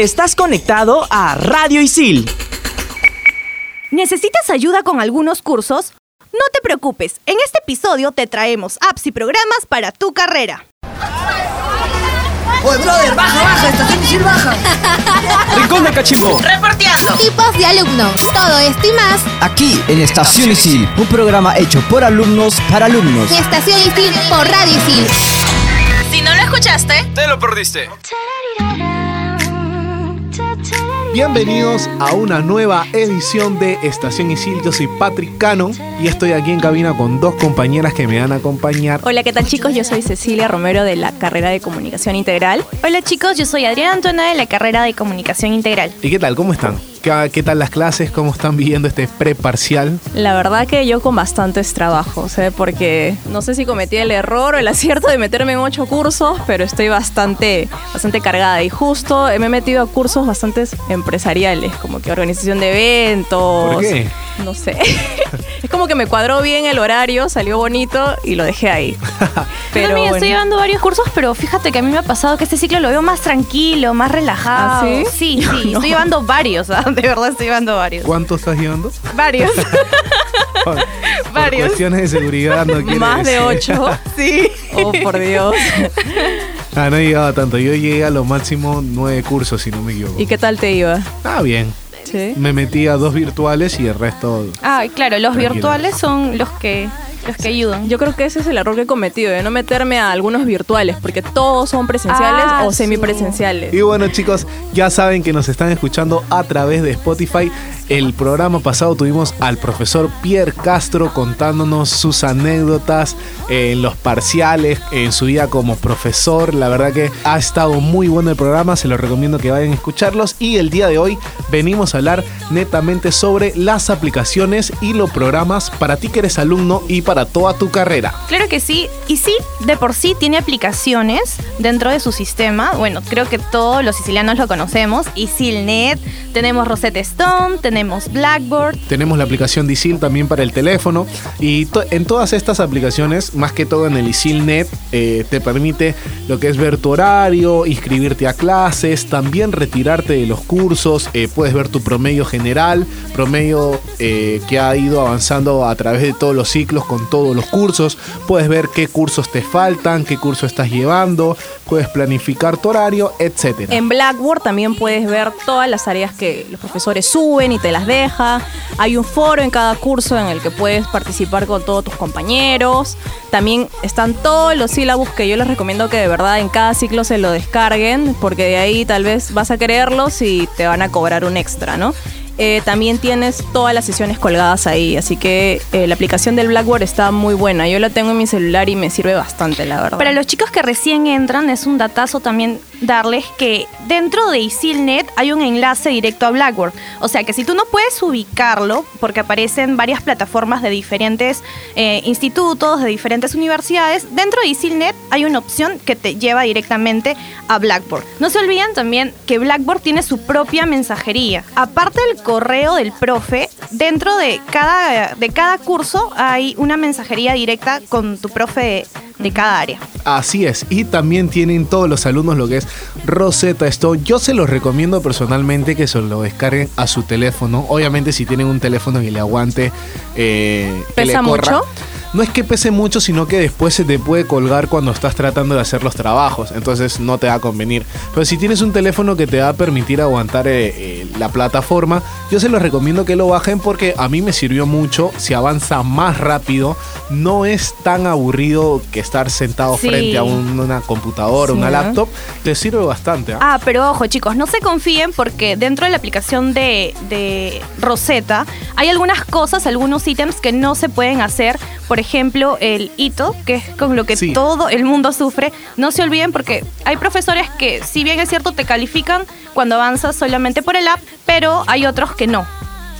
Estás conectado a Radio Isil. ¿Necesitas ayuda con algunos cursos? No te preocupes, en este episodio te traemos apps y programas para tu carrera. Oye, brother, baja, baja, estación Isil baja. Rincón de Cachimbo. Reporteando. Tipos de alumnos. Todo esto y más Aquí en Estación Isil, un programa hecho por alumnos para alumnos. Estación Isil por Radio Isil. Si no lo escuchaste, Te lo perdiste. Bienvenidos a una nueva edición de Estación Isil. Yo soy Patrick Cano y estoy aquí en cabina con dos compañeras que me van a acompañar. Hola, ¿qué tal chicos? Yo soy Cecilia Romero de la carrera de Comunicación Integral. Hola chicos, yo soy Adriana Antona de la carrera de Comunicación Integral. ¿Y qué tal? ¿Cómo están? ¿Qué, qué tal las clases? ¿Cómo están viviendo este preparcial? La verdad que yo con bastantes trabajos, ¿eh? porque no sé si cometí el error o el acierto de meterme en ocho cursos, pero estoy bastante, bastante cargada y justo me he metido a cursos bastante empresariales, como que organización de eventos. ¿Por qué? No sé. es como que me cuadró bien el horario, salió bonito y lo dejé ahí. Pero bueno. estoy llevando varios cursos, pero fíjate que a mí me ha pasado que este ciclo lo veo más tranquilo, más relajado. ¿Ah, sí? Sí, sí, estoy llevando varios, ¿ah? de verdad estoy llevando varios. ¿Cuánto estás llevando? Varios. Por, por Varios. cuestiones de seguridad no Más de ocho. sí. Oh, por Dios. Ah, no he llegado tanto. Yo llegué a lo máximo nueve cursos, si no me equivoco. ¿Y qué tal te iba? Ah, bien. Sí. Me metí a dos virtuales y el resto... Ah, claro, los Tranquilo. virtuales son los que los que ayudan. Yo creo que ese es el error que he cometido, de no meterme a algunos virtuales, porque todos son presenciales Ah, o semipresenciales. Y bueno chicos, ya saben que nos están escuchando a través de Spotify. El programa pasado tuvimos al profesor Pierre Castro contándonos sus anécdotas en los parciales, en su vida como profesor. La verdad que ha estado muy bueno el programa, se los recomiendo que vayan a escucharlos. Y el día de hoy venimos a hablar netamente sobre las aplicaciones y los programas para ti que eres alumno y para toda tu carrera. Claro que sí, y sí, de por sí tiene aplicaciones dentro de su sistema. Bueno, creo que todos los sicilianos lo conocemos. EasyNet, tenemos Rosetta Stone, tenemos Blackboard. Tenemos la aplicación de ISIL también para el teléfono y to- en todas estas aplicaciones, más que todo en el ISILNet, eh, te permite lo que es ver tu horario, inscribirte a clases, también retirarte de los cursos, eh, puedes ver tu promedio general, promedio eh, que ha ido avanzando a través de todos los ciclos con todos los cursos, puedes ver qué cursos te faltan, qué curso estás llevando, puedes planificar tu horario, etcétera. En Blackboard también puedes ver todas las áreas que los profesores suben y te las deja. Hay un foro en cada curso en el que puedes participar con todos tus compañeros. También están todos los sílabos que yo les recomiendo que de verdad en cada ciclo se lo descarguen, porque de ahí tal vez vas a quererlos y te van a cobrar un extra, ¿no? Eh, también tienes todas las sesiones colgadas ahí, así que eh, la aplicación del Blackboard está muy buena. Yo la tengo en mi celular y me sirve bastante, la verdad. Para los chicos que recién entran, es un datazo también darles que dentro de EasyNet hay un enlace directo a Blackboard. O sea que si tú no puedes ubicarlo, porque aparecen varias plataformas de diferentes eh, institutos, de diferentes universidades, dentro de EasyNet hay una opción que te lleva directamente a Blackboard. No se olviden también que Blackboard tiene su propia mensajería. Aparte del correo del profe, dentro de cada, de cada curso hay una mensajería directa con tu profe de, de cada área. Así es, y también tienen todos los alumnos lo que es Rosetta Stone. Yo se los recomiendo personalmente que se lo descarguen a su teléfono. Obviamente si tienen un teléfono que le aguante, eh, que le ¿Pesa corra. mucho? No es que pese mucho, sino que después se te puede colgar cuando estás tratando de hacer los trabajos. Entonces no te va a convenir. Pero si tienes un teléfono que te va a permitir aguantar eh, eh, la plataforma, yo se los recomiendo que lo bajen porque a mí me sirvió mucho. Se avanza más rápido. No es tan aburrido que estar sentado Sí. frente a un- una computadora, Sí, una laptop. Te sirve bastante. ¿ah? Ah, pero ojo chicos, no se confíen porque dentro de la aplicación de, de Rosetta hay algunas cosas, algunos ítems que no se pueden hacer. Por ejemplo, el hito, que es con lo que Sí. todo el mundo sufre. No se olviden porque hay profesores que, si bien es cierto, te califican cuando avanzas solamente por el app, pero hay otros que no.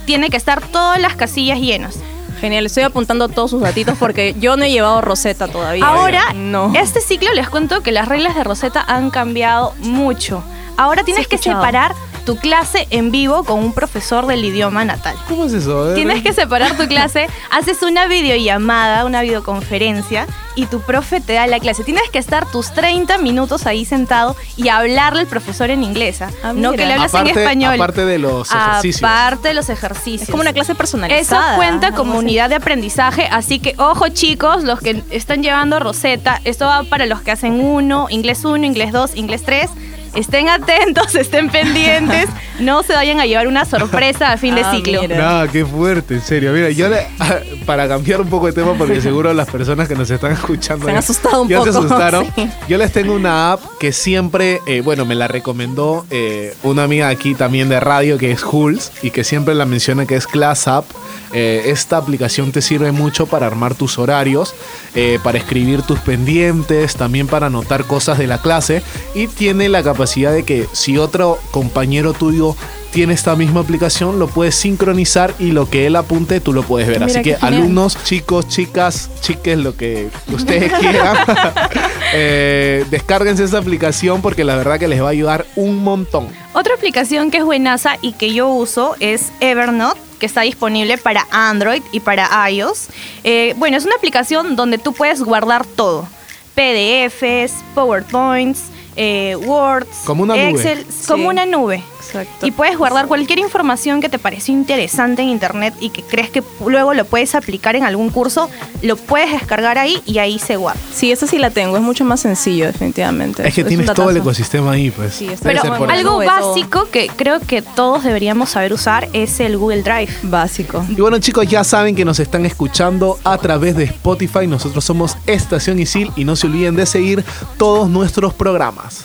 Tiene que estar todas las casillas llenas. Genial, estoy apuntando todos sus datitos porque yo no he llevado Rosetta todavía. Ahora, no. este ciclo les cuento que las reglas de Rosetta han cambiado mucho. Ahora tienes que separar tu clase en vivo con un profesor del idioma natal. ¿Cómo es eso? Tienes que separar tu clase, haces una videollamada, una videoconferencia y tu profe te da la clase. Tienes que estar tus 30 minutos ahí sentado y hablarle al profesor en inglés. ¿ah? Ah, no que le hables Aparte- en español. aparte de los ejercicios. Aparte de los ejercicios. Es como una clase Eso personalizada. cuenta algo como unidad de aprendizaje, así que ojo chicos, los que están llevando Rosetta, esto va para los que hacen uno, inglés 1, inglés 2, inglés 3. Estén atentos, estén pendientes, no se vayan a llevar una sorpresa a fin de Ah, ciclo. mira. Nada, qué fuerte, en serio. Mira, yo le- para cambiar un poco de tema, porque seguro las personas que nos están escuchando Se han asustado un ya se poco, asustaron. sí. Yo les tengo una app que siempre, eh, bueno, me la recomendó eh, una amiga aquí también de radio que es Hulz y que siempre la menciona que es Class App. Eh, esta aplicación te sirve mucho para armar tus horarios, eh, para escribir tus pendientes, también para anotar cosas de la clase y tiene la capacidad de que si otro compañero tuyo tiene esta misma aplicación, lo puedes sincronizar y lo que él apunte tú lo puedes ver. Mira, Así que genial. alumnos, chicos, chicas, chiques, lo que ustedes quieran, eh, descárguense esa aplicación porque la verdad que les va a ayudar un montón. Otra aplicación que es buenaza y que yo uso es Evernote que está disponible para Android y para iOS. Eh, bueno, es una aplicación donde tú puedes guardar todo. PDFs, PowerPoints, eh, Words, Como una nube. Excel, como Sí. una nube. Exacto. Y puedes guardar cualquier información que te pareció interesante en internet y que crees que luego lo puedes aplicar en algún curso, lo puedes descargar ahí y ahí se guarda. Sí, esa sí la tengo. Es mucho más sencillo, definitivamente. Es que tienes todo el ecosistema ahí, pues. Sí, Pero eso. algo básico que creo que todos deberíamos saber usar es el Google Drive. Básico. Y bueno chicos, ya saben que nos están escuchando a través de Spotify. Nosotros somos Estación Isil y no se olviden de seguir todos nuestros programas.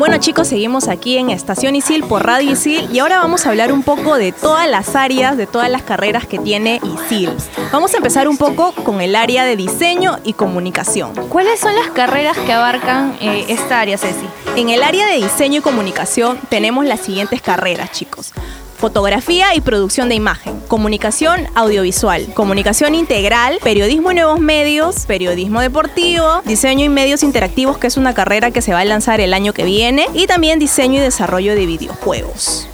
Bueno chicos, seguimos aquí en Estación Isil por Radio Isil y ahora vamos a hablar un poco de todas las áreas, de todas las carreras que tiene Isil. Vamos a empezar un poco con el área de diseño y comunicación. ¿Cuáles son las carreras que abarcan eh, esta área, Ceci? En el área de diseño y comunicación tenemos las siguientes carreras, chicos. Fotografía y producción de imagen, comunicación audiovisual, comunicación integral, periodismo y nuevos medios, periodismo deportivo, diseño y medios interactivos, que es una carrera que se va a lanzar el año que viene, y también diseño y desarrollo de videojuegos.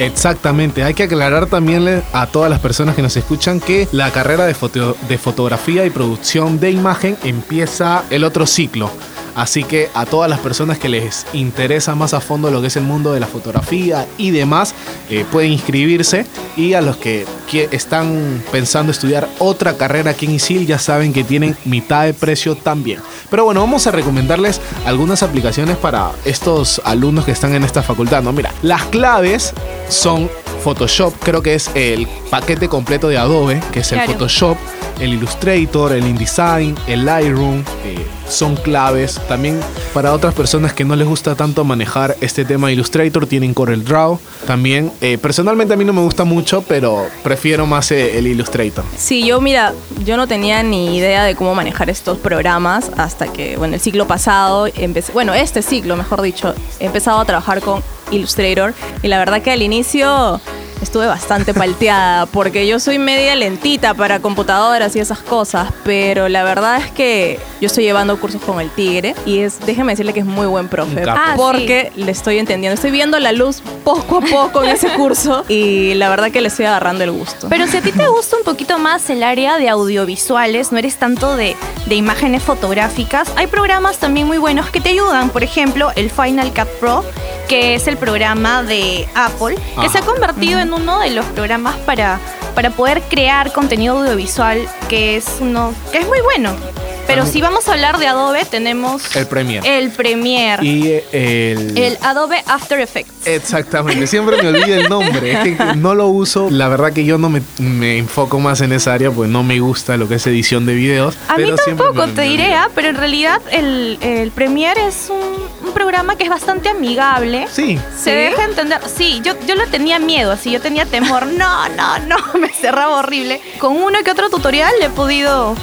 Exactamente, hay que aclarar también a todas las personas que nos escuchan que la carrera de, foto- de fotografía y producción de imagen empieza el otro ciclo. Así que a todas las personas que les interesa más a fondo lo que es el mundo de la fotografía y demás, eh, pueden inscribirse. Y a los que, que están pensando estudiar otra carrera aquí en ISIL, ya saben que tienen mitad de precio también. Pero bueno, vamos a recomendarles algunas aplicaciones para estos alumnos que están en esta facultad. No, mira, las claves son Photoshop, creo que es el paquete completo de Adobe, que es el. Photoshop, el Illustrator, el InDesign, el Lightroom, eh, son claves. También para otras personas que no les gusta tanto manejar este tema de Illustrator, tienen CorelDRAW. También, eh, personalmente a mí no me gusta mucho, pero prefiero más eh, el Illustrator. Sí, yo mira, yo no tenía ni idea de cómo manejar estos programas hasta que, bueno, el ciclo pasado, empecé, bueno, este ciclo, mejor dicho, he empezado a trabajar con Illustrator y la verdad que al inicio estuve bastante palteada porque yo soy media lentita para computadoras y esas cosas, pero la verdad es que yo estoy llevando cursos con el Tigre y es, déjeme decirle que es muy buen profe. Ah, porque le estoy entendiendo, estoy viendo la luz poco a poco en ese curso y la verdad que le estoy agarrando el gusto. Pero si a ti te gusta un poquito más el área de audiovisuales, no eres tanto de, de imágenes fotográficas, hay programas también muy buenos que te ayudan. Por ejemplo, el Final Cut Pro, que es el programa de Apple, que se ha convertido en uno de los programas para, para poder crear contenido audiovisual, que es uno que es muy bueno. Pero si vamos a hablar de Adobe, tenemos El Premiere. el Premiere, Y eh, el... el Adobe After Effects. Exactamente, siempre me olvido el nombre, es que no lo uso. La verdad que yo no me, me enfoco más en esa área, pues no me gusta lo que es edición de videos. A mí pero tampoco, me- te me diré, ah, pero en realidad el, el Premiere es un, un programa que es bastante amigable. Sí, Se deja entender. Sí, yo, yo le tenía miedo, así yo tenía temor. No, no, no, me cerraba horrible. Con uno que otro tutorial le he podido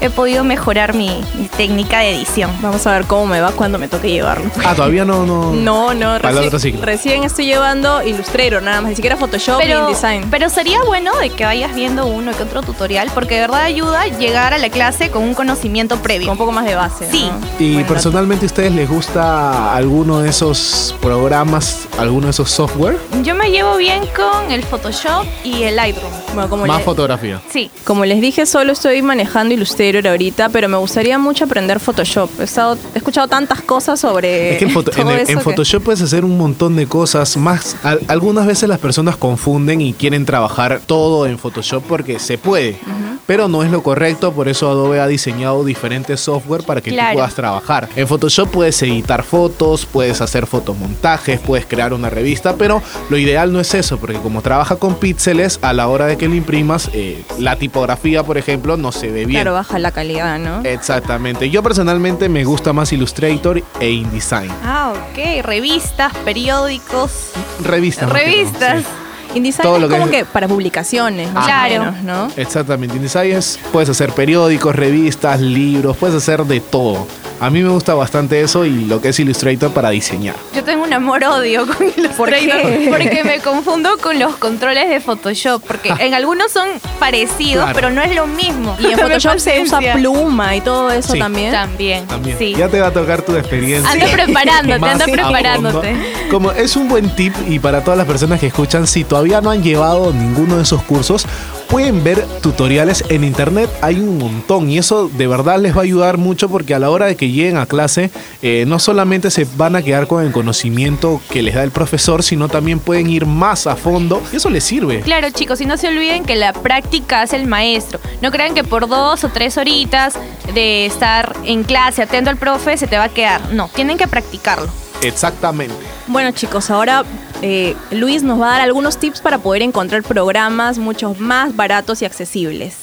he podido mejorar mi, mi técnica de edición. Vamos a ver cómo me va cuando me toque llevarlo. Ah, todavía no, no. No, no, Para el otro recién, ciclo. recién estoy llevando Illustrator nada más, ni siquiera Photoshop ni Pero, InDesign. pero sería bueno de que vayas viendo uno que otro tutorial porque de verdad ayuda a llegar a la clase con un conocimiento previo. Con un poco más de base. Sí. ¿no? Y Bueno, personalmente, ¿a ustedes les gusta alguno de esos programas, alguno de esos software? Yo me llevo bien con el Photoshop y el Lightroom. Bueno, como, Más le- fotografía. Sí. como les dije, solo estoy manejando Illustrator ahorita, pero me gustaría mucho aprender Photoshop. He, estado, he escuchado tantas cosas sobre. Es que en, foto- en todo el- eso en que- Photoshop puedes hacer un montón de cosas más. al- algunas veces las personas confunden y quieren trabajar todo en Photoshop porque se puede, pero no es lo correcto. Por eso Adobe ha diseñado diferentes software para que Claro. tú puedas trabajar. En Photoshop puedes editar fotos, puedes hacer fotomontajes, puedes crear una revista, pero lo ideal no es eso, porque como trabaja con píxeles, a la hora de que imprimas, eh, la tipografía, por ejemplo, no se ve bien. Claro, baja la calidad, ¿no? Exactamente. Yo personalmente me gusta más Illustrator e InDesign. Ah, ok. Revistas, periódicos. Revistas. Revistas. InDesign Todo es lo que como es- que para publicaciones, Claro. ¿no? Exactamente. InDesign es, puedes hacer periódicos, revistas, libros, puedes hacer de todo. A mí me gusta bastante eso y lo que es Illustrator para diseñar. Yo tengo un amor-odio con Illustrator qué? porque me confundo con los controles de Photoshop porque en algunos son parecidos, Claro. pero no es lo mismo. Y en Photoshop se usa pluma y todo eso Sí. también. También. También. Sí. Ya te va a tocar tu experiencia. Anda preparándote, anda preparándote. Como es un buen tip y para todas las personas que escuchan, si todavía no han llevado ninguno de esos cursos, pueden ver tutoriales en internet, hay un montón y eso de verdad les va a ayudar mucho porque a la hora de que lleguen a clase, eh, no solamente se van a quedar con el conocimiento que les da el profesor, sino también pueden ir más a fondo y eso les sirve. Claro, chicos, y no se olviden que la práctica hace el maestro. No crean que por dos o tres horitas de estar en clase atento al profe se te va a quedar. No, tienen que practicarlo. Exactamente. Bueno chicos, ahora eh, Luis nos va a dar algunos tips para poder encontrar programas mucho más baratos y accesibles.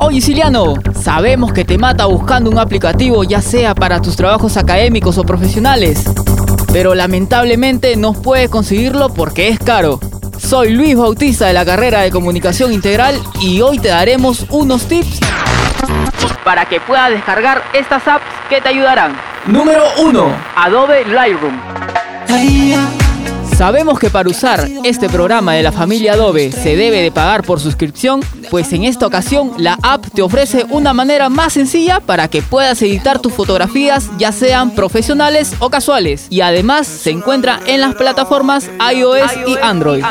Oye, Siliano, sabemos que te mata buscando un aplicativo ya sea para tus trabajos académicos o profesionales, pero lamentablemente no puedes conseguirlo porque es caro. Soy Luis Bautista de la carrera de Comunicación Integral y hoy te daremos unos tips para que puedas descargar estas apps que te ayudarán. Número 1. Adobe Lightroom. Sabemos que para usar este programa de la familia Adobe se debe de pagar por suscripción, pues en esta ocasión la app te ofrece una manera más sencilla para que puedas editar tus fotografías ya sean profesionales o casuales y además se encuentra en las plataformas iOS y Android.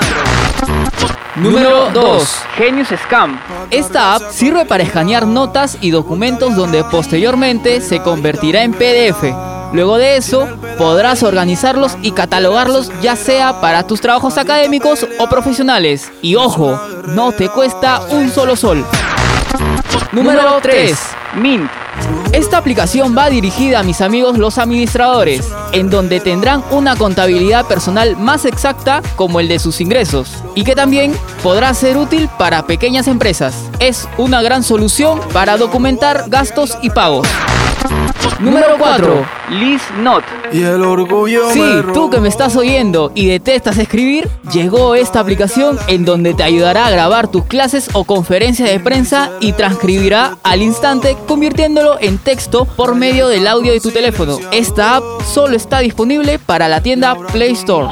Número 2. Genius Scam. Esta app sirve para escanear notas y documentos donde posteriormente se convertirá en PDF. Luego de eso, podrás organizarlos y catalogarlos ya sea para tus trabajos académicos o profesionales. Y ojo, no te cuesta un solo sol. Número 3. Mint. Esta aplicación va dirigida a mis amigos los administradores, en donde tendrán una contabilidad personal más exacta como el de sus ingresos, y que también podrá ser útil para pequeñas empresas. Es una gran solución para documentar gastos y pagos. Número 4. ListNote. Y el orgullo Sí, tú que me estás oyendo y detestas escribir, llegó esta aplicación en donde te ayudará a grabar tus clases o conferencias de prensa y transcribirá al instante convirtiéndolo en texto por medio del audio de tu teléfono. Esta app solo está disponible para la tienda Play Store.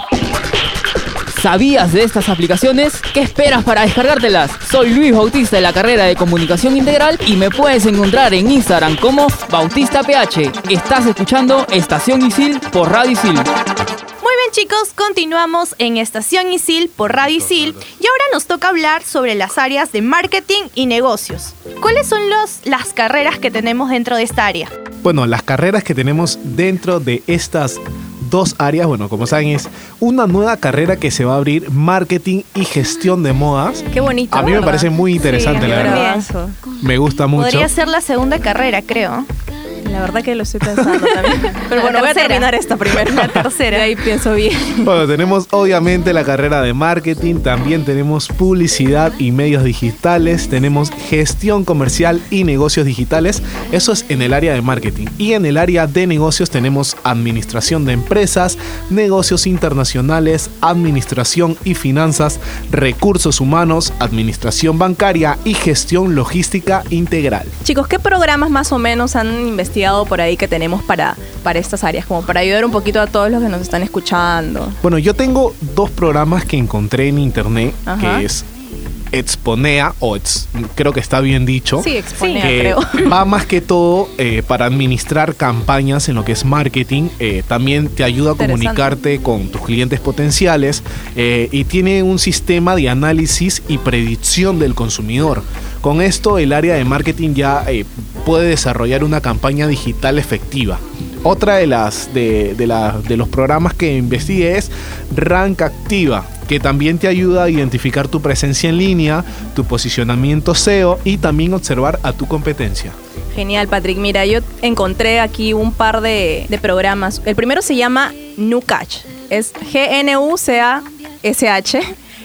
¿Sabías de estas aplicaciones? ¿Qué esperas para descargártelas? Soy Luis Bautista de la carrera de Comunicación Integral y me puedes encontrar en Instagram como BautistaPH. Estás escuchando Estación Isil por Radio Isil. Muy bien chicos, continuamos en Estación Isil por Radio Isil y ahora nos toca hablar sobre las áreas de marketing y negocios. ¿Cuáles son los, las carreras que tenemos dentro de esta área? Bueno, las carreras que tenemos dentro de estas dos áreas, bueno, como saben, es una nueva carrera que se va a abrir, marketing y gestión de modas. Qué bonito. A mí me parece muy interesante, Sí, la verdad. Me gusta mucho. Podría ser la segunda carrera, creo. La verdad que lo estoy pensando también. Pero La bueno, voy a terminar esta primero. La tercera. Ahí pienso bien. Bueno, tenemos obviamente la carrera de marketing, también tenemos publicidad y medios digitales, tenemos gestión comercial y negocios digitales, eso es en el área de marketing. Y en el área de negocios tenemos administración de empresas, negocios internacionales, administración y finanzas, recursos humanos, administración bancaria y gestión logística integral. Chicos, ¿qué programas más o menos han investigado por ahí que tenemos para, para estas áreas? Como para ayudar un poquito a todos los que nos están escuchando. Bueno, yo tengo dos programas que encontré en internet, Ajá. que es Exponea, o Ex- creo que está bien dicho. Sí, exponea, que creo. va más que todo eh, para administrar campañas en lo que es marketing. eh, también te ayuda a comunicarte con tus clientes potenciales eh, y tiene un sistema de análisis y predicción del consumidor. Con esto el área de marketing ya eh, puede desarrollar una campaña digital efectiva. Otra de las de, de la- de los programas que investigué es Rank Activa, que también te ayuda a identificar tu presencia en línea, tu posicionamiento SEO y también observar a tu competencia. Genial, Patrick. Mira, yo encontré aquí un par de, programas. El primero se llama NuCatch. Es G-N-U-C-A-S-H.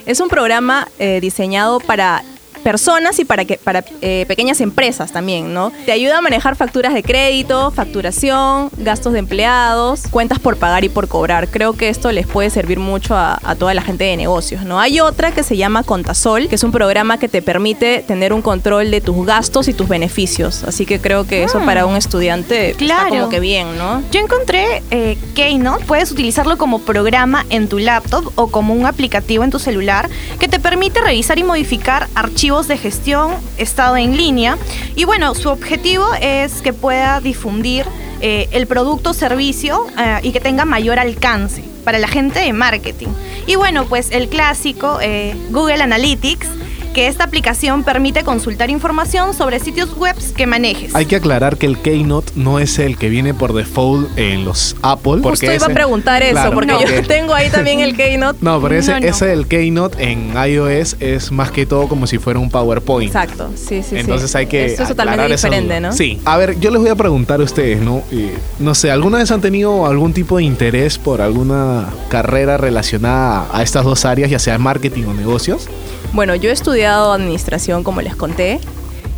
Es un programa eh, diseñado para personas y para, que, para eh, pequeñas empresas también, ¿no? Te ayuda a manejar facturas de crédito, facturación, gastos de empleados, cuentas por pagar y por cobrar. Creo que esto les puede servir mucho a, a toda la gente de negocios, ¿no? Hay otra que se llama Contasol, que es un programa que te permite tener un control de tus gastos y tus beneficios. Así que creo que eso Ah. para un estudiante Claro. está como que bien, ¿no? Yo encontré eh, Keynote, puedes utilizarlo como programa en tu laptop o como un aplicativo en tu celular que te permite revisar y modificar archivos de gestión, estado en línea. Y bueno, su objetivo es que pueda difundir eh, el producto o servicio eh, y que tenga mayor alcance para la gente de marketing. Y bueno, pues el clásico eh, Google Analytics, que esta aplicación permite consultar información sobre sitios web que manejes. Hay que aclarar que el Keynote no es el que viene por default en los Apple. Justo iba a preguntar eso, Claro, porque yo tengo ahí también el Keynote. No, pero ese, No, no. ese del Keynote en iOS es más que todo como si fuera un PowerPoint. Exacto, sí, sí, sí. Entonces hay que. Esto es totalmente diferente. ¿no? Sí. A ver, yo les voy a preguntar a ustedes, ¿no? Eh, no sé, ¿alguna vez han tenido algún tipo de interés por alguna carrera relacionada a estas dos áreas, ya sea marketing o negocios? Bueno, yo he estudiado administración, como les conté.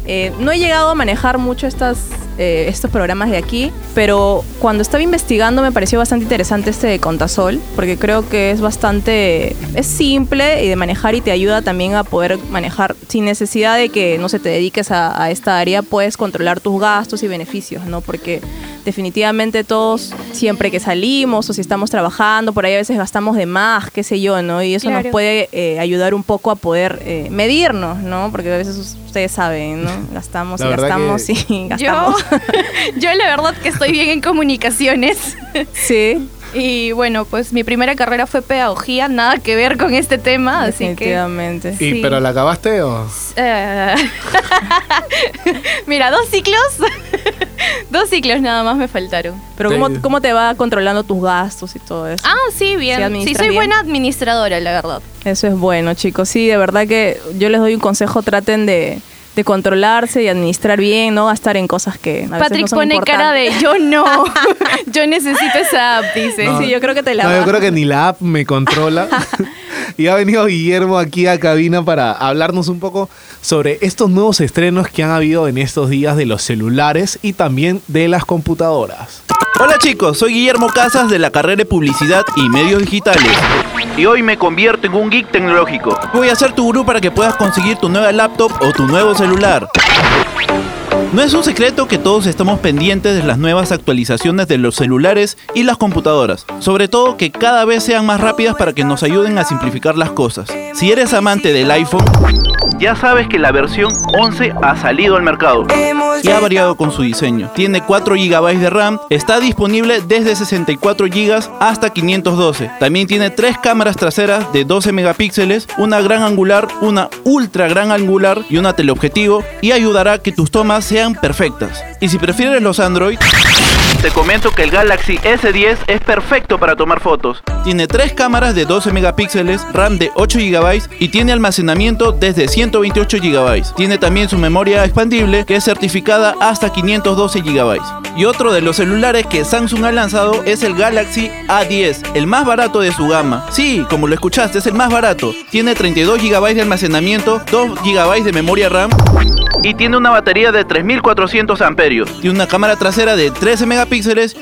Eh, no he llegado a manejar mucho estas, eh, estos programas de aquí, pero cuando estaba investigando me pareció bastante interesante este de Contasol, porque creo que es bastante, es simple y de manejar y te ayuda también a poder manejar sin necesidad de que no se te dediques a, a esta área, puedes controlar tus gastos y beneficios, ¿no? Porque definitivamente todos, siempre que salimos o si estamos trabajando, por ahí a veces gastamos de más, qué sé yo, ¿no? Y eso nos puede eh, ayudar un poco a poder eh, medirnos, ¿no? Porque a veces ustedes saben, ¿no? Gastamos La y gastamos que- y gastamos. yo la verdad que estoy bien en comunicaciones. sí, Y bueno, pues mi primera carrera fue pedagogía, nada que ver con este tema, así que... definitivamente. ¿Y, Sí. ¿Pero la acabaste o...? eh, Mira, dos ciclos, dos ciclos nada más me faltaron. Pero ¿cómo, ¿cómo te va controlando tus gastos y todo eso? Ah, sí, ¿Sí bien. Sí, administras soy bien? buena administradora, la verdad. Eso es bueno, chicos. Sí, de verdad que yo les doy un consejo, traten de, de controlarse y administrar bien, no gastar en cosas que a veces Patrick no son pone cara de yo no, yo necesito esa app, dice. No. Sí, yo creo que te la No, yo creo que ni la app me controla. y ha venido Guillermo aquí a cabina para hablarnos un poco sobre estos nuevos estrenos que han habido en estos días de los celulares y también de las computadoras. Hola chicos, soy Guillermo Casas de la carrera de Publicidad y Medios Digitales. Y hoy me convierto en un geek tecnológico. Voy a ser tu gurú para que puedas conseguir tu nueva laptop o tu nuevo celular. No es un secreto que todos estamos pendientes de las nuevas actualizaciones de los celulares y las computadoras, sobre todo que cada vez sean más rápidas para que nos ayuden a simplificar las cosas. Si eres amante del iPhone, ya sabes que la versión 11 ha salido al mercado y ha variado con su diseño. Tiene 4 GB de RAM, está disponible desde 64 GB hasta 512. También tiene tres cámaras traseras de 12 megapíxeles, una gran angular, una ultra gran angular y una teleobjetivo y ayudará a que tus tomas sean perfectas. Y si prefieres los Android, te comento que el Galaxy S10 es perfecto para tomar fotos. Tiene tres cámaras de 12 megapíxeles, RAM de 8 GB y tiene almacenamiento desde 128 GB. Tiene también su memoria expandible que es certificada hasta 512 GB. Y otro de los celulares que Samsung ha lanzado es el Galaxy A10, el más barato de su gama. Sí, como lo escuchaste, es el más barato. Tiene 32 GB de almacenamiento, 2 GB de memoria RAM y tiene una batería de 3400 amperios. Tiene una cámara trasera de 13 megapíxeles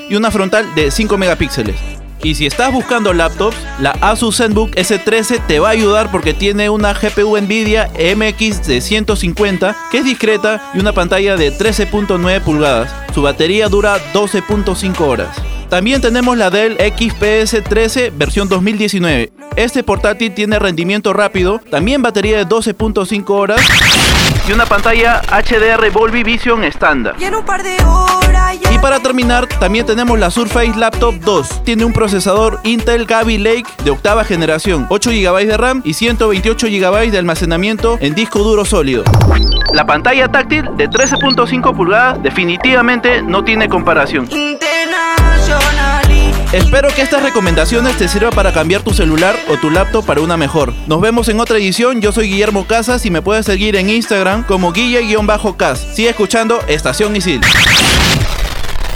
y una frontal de 5 megapíxeles. Y si estás buscando laptops, la Asus ZenBook S13 te va a ayudar porque tiene una GPU Nvidia MX de 150 que es discreta y una pantalla de 13.9 pulgadas. Su batería dura 12.5 horas. También tenemos la Dell XPS 13 versión 2019. Este portátil tiene rendimiento rápido, también batería de 12.5 horas y una pantalla HDR Volvi Vision estándar. Y para terminar, también tenemos la Surface Laptop 2. Tiene un procesador Intel Kaby Lake de octava generación, 8 GB de RAM y 128 GB de almacenamiento en disco duro sólido. La pantalla táctil de 13.5 pulgadas definitivamente no tiene comparación. Espero que estas recomendaciones te sirvan para cambiar tu celular o tu laptop para una mejor. Nos vemos en otra edición. Yo soy Guillermo Casas y me puedes seguir en Instagram como guille-cas. Sigue escuchando Estación Isil.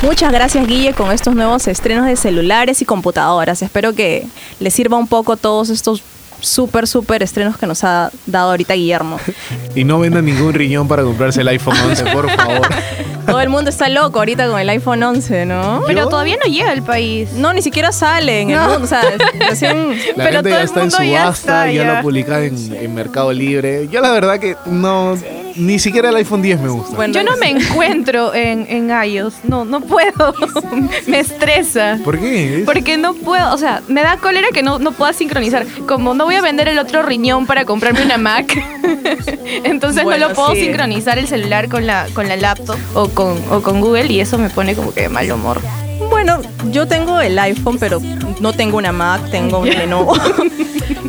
Muchas gracias Guille con estos nuevos estrenos de celulares y computadoras. Espero que les sirva un poco todos estos súper, súper estrenos que nos ha dado ahorita Guillermo. Y no venda ningún riñón para comprarse el iPhone 11, por favor. Todo el mundo está loco ahorita con el iPhone 11, ¿no? Pero todavía no llega al país. No, ni siquiera sale en el mundo. O sea, recién. La Pero gente todo ya el está en mundo ya subasta, está, ya, ya. lo publican en, en Mercado Libre. Yo la verdad que no, ni siquiera el iPhone 10 me gusta. Bueno, Yo no me encuentro en, en iOS. No, no puedo. me estresa. ¿Por qué? Porque no puedo, o sea, me da cólera que no, no pueda sincronizar. Como no voy a vender el otro riñón para comprarme una Mac, entonces Bueno, no lo puedo sí. sincronizar el celular con la, con la laptop o con, o con Google y eso me pone como que de mal humor. Bueno, yo tengo el iPhone, pero no tengo una Mac, tengo un Lenovo.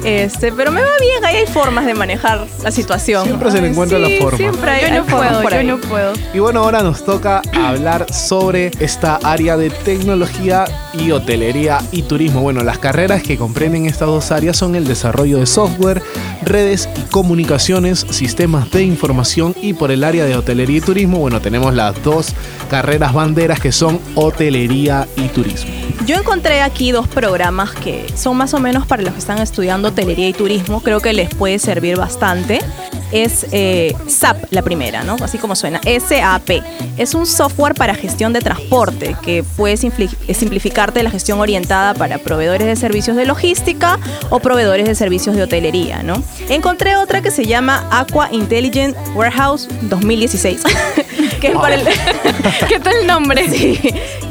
Este, pero me va bien, ahí hay formas de manejar la situación. Siempre se le encuentra la forma. Siempre hay, Yo hay no formas puedo, por yo ahí. no puedo. Y bueno, ahora nos toca hablar sobre esta área de tecnología y hotelería y turismo. Bueno, las carreras que comprenden estas dos áreas son el desarrollo de software, redes y comunicaciones, sistemas de información y por el área de hotelería y turismo, bueno, tenemos las dos carreras banderas que son hotelería y turismo. Yo encontré aquí dos programas que son más o menos para los que están estudiando hotelería y turismo. Creo que les puede servir bastante. Es eh, SAP la primera, ¿no? Así como suena. SAP. Es un software para gestión de transporte que puede simpli- simplificarte la gestión orientada para proveedores de servicios de logística o proveedores de servicios de hotelería, ¿no? Encontré otra que se llama Aqua Intelligent Warehouse 2016. que es para el... ¿Qué tal el nombre? Sí,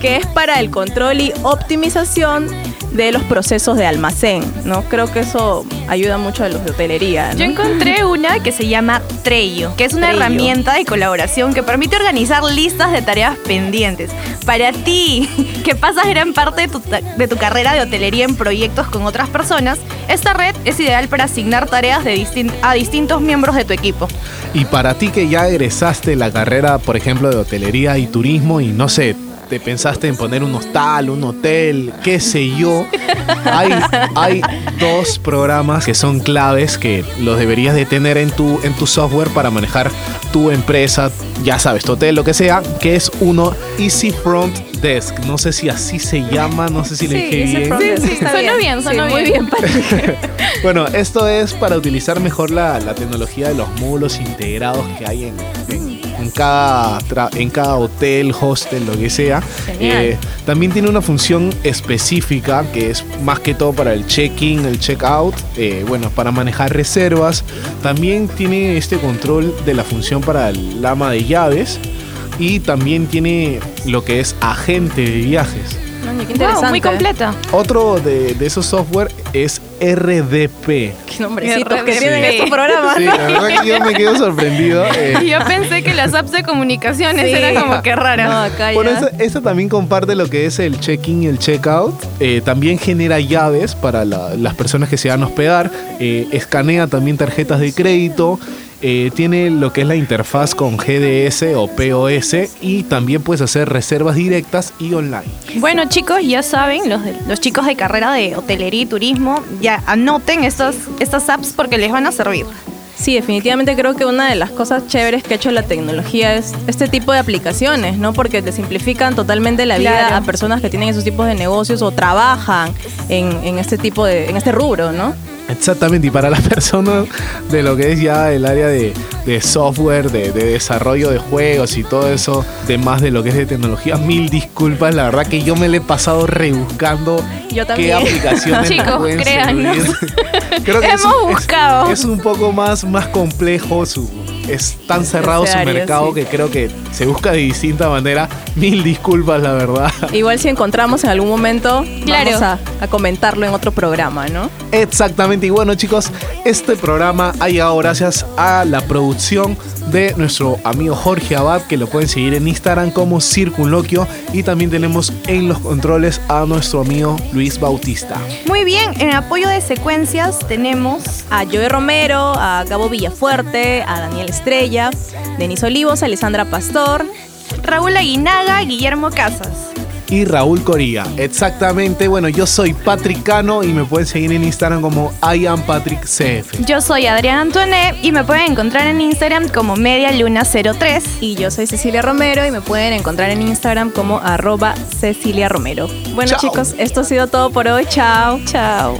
que es para el control y optimización de los procesos de almacén, ¿no? Creo que eso ayuda mucho a los de hotelería, ¿no? Yo encontré una que se llama Trello, que es una Trello. herramienta de colaboración que permite organizar listas de tareas pendientes. Para ti, que pasas gran parte de tu, ta- de tu carrera de hotelería en proyectos con otras personas, esta red es ideal para asignar tareas de distin- a distintos miembros de tu equipo. Y para ti que ya egresaste la carrera, por ejemplo, de hotelería y turismo y no sé, te pensaste en poner un hostal, un hotel, qué sé yo, hay, hay dos programas que son claves que los deberías de tener en tu, en tu software para manejar tu empresa, ya sabes, tu hotel, lo que sea, que es uno Easy Front Desk. No sé si así se llama, no sé si le dije ese bien. sí, está suena bien, suena Sí, Muy bien. bien, Patrick. Bueno, esto es para utilizar mejor la, la tecnología de los módulos integrados que hay en, en- en cada, tra- en cada hotel, hostel, lo que sea. Eh, también tiene una función específica que es más que todo para el check-in, el check-out, eh, bueno, para manejar reservas. También tiene este control de la función para el ama de llaves. Y también tiene lo que es agente de viajes. Qué Wow, muy completa. Otro de, de esos software es RDP. Qué nombrecitos que RDP. tienen estos programas. Sí, la verdad que yo me quedo sorprendido. eh. Yo pensé que las apps de comunicaciones Sí. eran como que raras. No, acá Bueno, esta, esta también comparte lo que es el check-in y el check-out. Eh, también genera llaves para la- las personas que se van a hospedar. Eh, escanea también tarjetas de crédito. Eh, tiene lo que es la interfaz con GDS o POS y también puedes hacer reservas directas y online. Bueno chicos, ya saben, los, de- los chicos de carrera de hotelería y turismo, ya anoten estas, estas apps porque les van a servir. Sí, definitivamente creo que una de las cosas chéveres que ha hecho la tecnología es este tipo de aplicaciones, ¿no? Porque te simplifican totalmente la vida Claro. a personas que tienen esos tipos de negocios o trabajan en, en este tipo de, en este rubro, ¿no? Exactamente, y para las personas de lo que es ya el área de, de software, de, de desarrollo de juegos y todo eso, de más de lo que es de tecnología, mil disculpas, la verdad que yo me le he pasado rebuscando Yo qué aplicaciones Chicos, pueden. Creo que es Hemos un- es- buscado. Es, un poco más, más complejo, su, es tan cerrado su mercado sí. que creo que se busca de distinta manera. Mil disculpas, la verdad. Igual si encontramos en algún momento, Claro. vamos a, a comentarlo en otro programa, ¿no? Exactamente, y bueno chicos, este programa ha llegado gracias a la producción de nuestro amigo Jorge Abad, que lo pueden seguir en Instagram como Circunloquio, y también tenemos en los controles a nuestro amigo Luis Bautista. Muy bien, en apoyo de secuencias tenemos A Joey Romero, a Gabo Villafuerte, a Daniel Estrella, Denis Olivos, Alessandra Pastor. Raúl Aguinaga, Guillermo Casas. Y Raúl Coría, exactamente, bueno, yo soy Patrick Cano y me pueden seguir en Instagram como IamPatrickCF. Yo soy Adriana Antoine y me pueden encontrar en Instagram como MediaLuna03. Y yo soy Cecilia Romero y me pueden encontrar en Instagram como arroba Cecilia Romero. Bueno Chao. chicos, esto ha sido todo por hoy. Chao. Chao.